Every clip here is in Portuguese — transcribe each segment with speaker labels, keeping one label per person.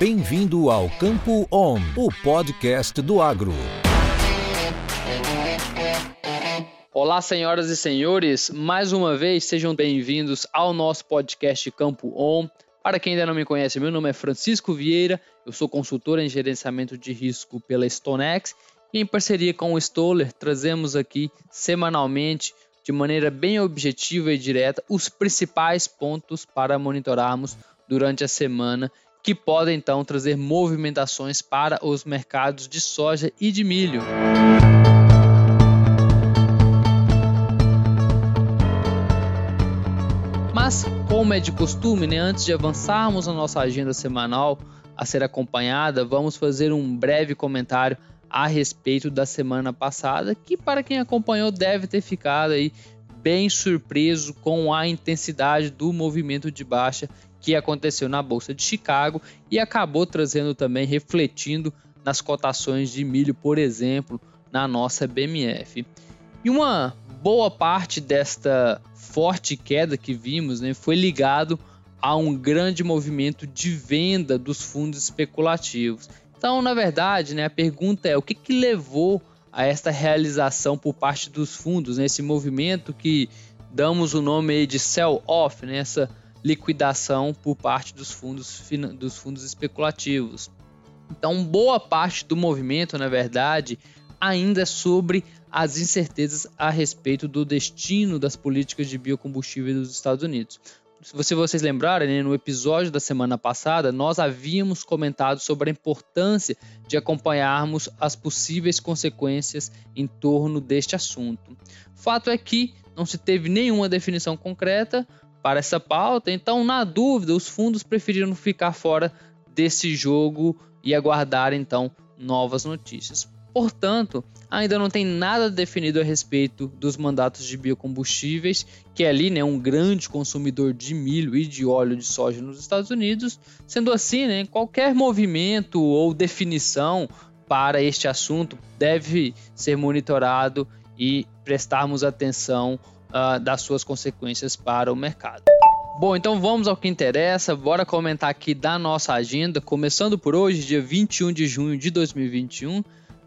Speaker 1: Bem-vindo ao Campo On, o podcast do agro.
Speaker 2: Olá, senhoras e senhores, mais uma vez sejam bem-vindos ao nosso podcast Campo On. Para quem ainda não me conhece, meu nome é Francisco Vieira, eu sou consultor em gerenciamento de risco pela StoneX e em parceria com o Stoller trazemos aqui semanalmente de maneira bem objetiva e direta os principais pontos para monitorarmos durante a semana que podem então trazer movimentações para os mercados de soja e de milho. Mas, como é de costume, né, antes de avançarmos na nossa agenda semanal a ser acompanhada, vamos fazer um breve comentário a respeito da semana passada, que para quem acompanhou deve ter ficado aí bem surpreso com a intensidade do movimento de baixa que aconteceu na Bolsa de Chicago e acabou trazendo também, refletindo nas cotações de milho, por exemplo, na nossa BMF. E uma boa parte desta forte queda que vimos né, foi ligado a um grande movimento de venda dos fundos especulativos. Então, na verdade, né, a pergunta é o que, que levou a esta realização por parte dos fundos, né, esse movimento que damos o nome de sell-off, né, essa liquidação por parte dos fundos, dos fundos especulativos. Então, boa parte do movimento, na verdade, ainda é sobre as incertezas a respeito do destino das políticas de biocombustível dos Estados Unidos. Se vocês lembrarem, né, no episódio da semana passada, nós havíamos comentado sobre a importância de acompanharmos as possíveis consequências em torno deste assunto. Fato é que não se teve nenhuma definição concreta, para essa pauta. Então, na dúvida, os fundos preferiram ficar fora desse jogo e aguardar então novas notícias. Portanto, ainda não tem nada definido a respeito dos mandatos de biocombustíveis, que é ali né, um grande consumidor de milho e de óleo de soja nos Estados Unidos. Sendo assim, né, qualquer movimento ou definição para este assunto deve ser monitorado e prestarmos atenção uh, das suas consequências para o mercado. Bom, então vamos ao que interessa. Bora comentar aqui da nossa agenda. Começando por hoje, dia 21 de junho de 2021,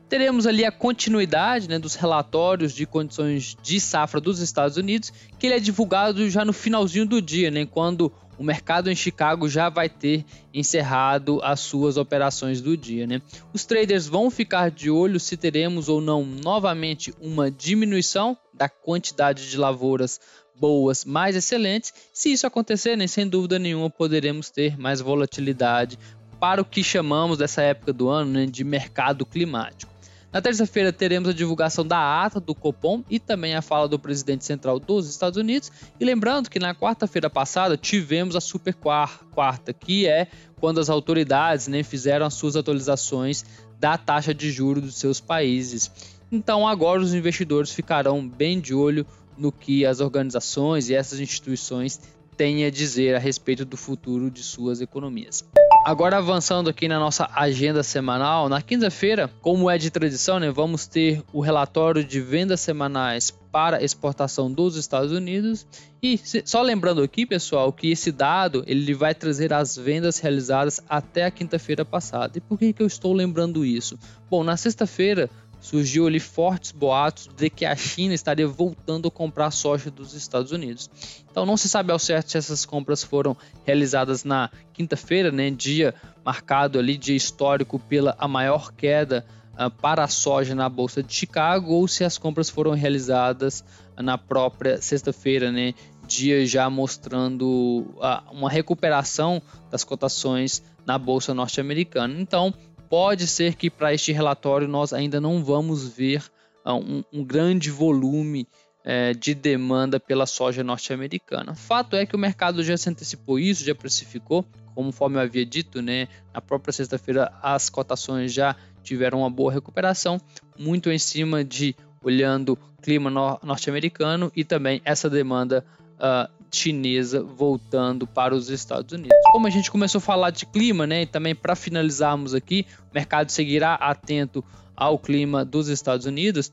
Speaker 2: teremos ali a continuidade né, dos relatórios de condições de safra dos Estados Unidos, que ele é divulgado já no finalzinho do dia, né, quando o mercado em Chicago já vai ter encerrado as suas operações do dia. Né? Os traders vão ficar de olho se teremos ou não novamente uma diminuição da quantidade de lavouras boas mais excelentes. Se isso acontecer, né, sem dúvida nenhuma poderemos ter mais volatilidade para o que chamamos dessa época do ano né, de mercado climático. Na terça-feira teremos a divulgação da ata do Copom e também a fala do presidente central dos Estados Unidos. E lembrando que na quarta-feira passada tivemos a super quarta, que é quando as autoridades né, fizeram as suas atualizações da taxa de juros dos seus países. Então agora os investidores ficarão bem de olho no que as organizações e essas instituições têm a dizer a respeito do futuro de suas economias. Agora avançando aqui na nossa agenda semanal, na quinta-feira, como é de tradição, né, vamos ter o relatório de vendas semanais para exportação dos Estados Unidos. E só lembrando aqui, pessoal, que esse dado ele vai trazer as vendas realizadas até a quinta-feira passada. E por que, que eu estou lembrando isso? Bom, na sexta-feira surgiu ali fortes boatos de que a China estaria voltando a comprar soja dos Estados Unidos. Então não se sabe ao certo se essas compras foram realizadas na quinta-feira, né, dia marcado ali de histórico pela a maior queda uh, para a soja na bolsa de Chicago, ou se as compras foram realizadas na própria sexta-feira, né, dia já mostrando uh, uma recuperação das cotações na bolsa norte-americana. Então pode ser que para este relatório nós ainda não vamos ver uh, um, um, grande volume uh, de demanda pela soja norte-americana. Fato é que o mercado já se antecipou isso, já precificou, conforme eu havia dito, né, na própria sexta-feira as cotações já tiveram uma boa recuperação, muito em cima de olhando clima no norte-americano e também essa demanda uh, chinesa voltando para os Estados Unidos. Como a gente começou a falar de clima, né, e também para finalizarmos aqui, o mercado seguirá atento ao clima dos Estados Unidos.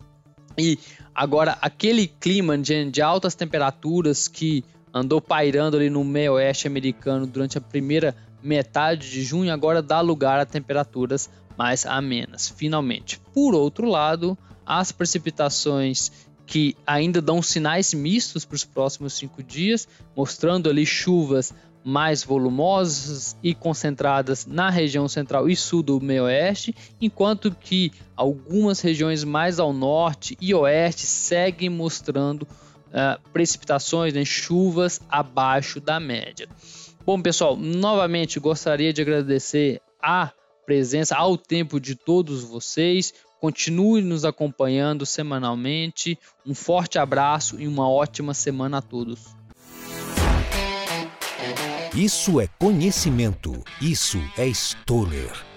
Speaker 2: E agora aquele clima de, de altas temperaturas que andou pairando ali no meio oeste americano durante a primeira metade de junho, agora dá lugar a temperaturas mais amenas, finalmente. Por outro lado, as precipitações que ainda dão sinais mistos para os próximos cinco dias, mostrando ali chuvas mais volumosas e concentradas na região central e sul do meio-oeste, enquanto que algumas regiões mais ao norte e oeste seguem mostrando uh, precipitações, né, chuvas abaixo da média. Bom, pessoal, novamente gostaria de agradecer a presença, ao tempo de todos vocês. Continue nos acompanhando semanalmente. Um forte abraço e uma ótima semana a todos.
Speaker 1: Isso é conhecimento. Isso é Stoller.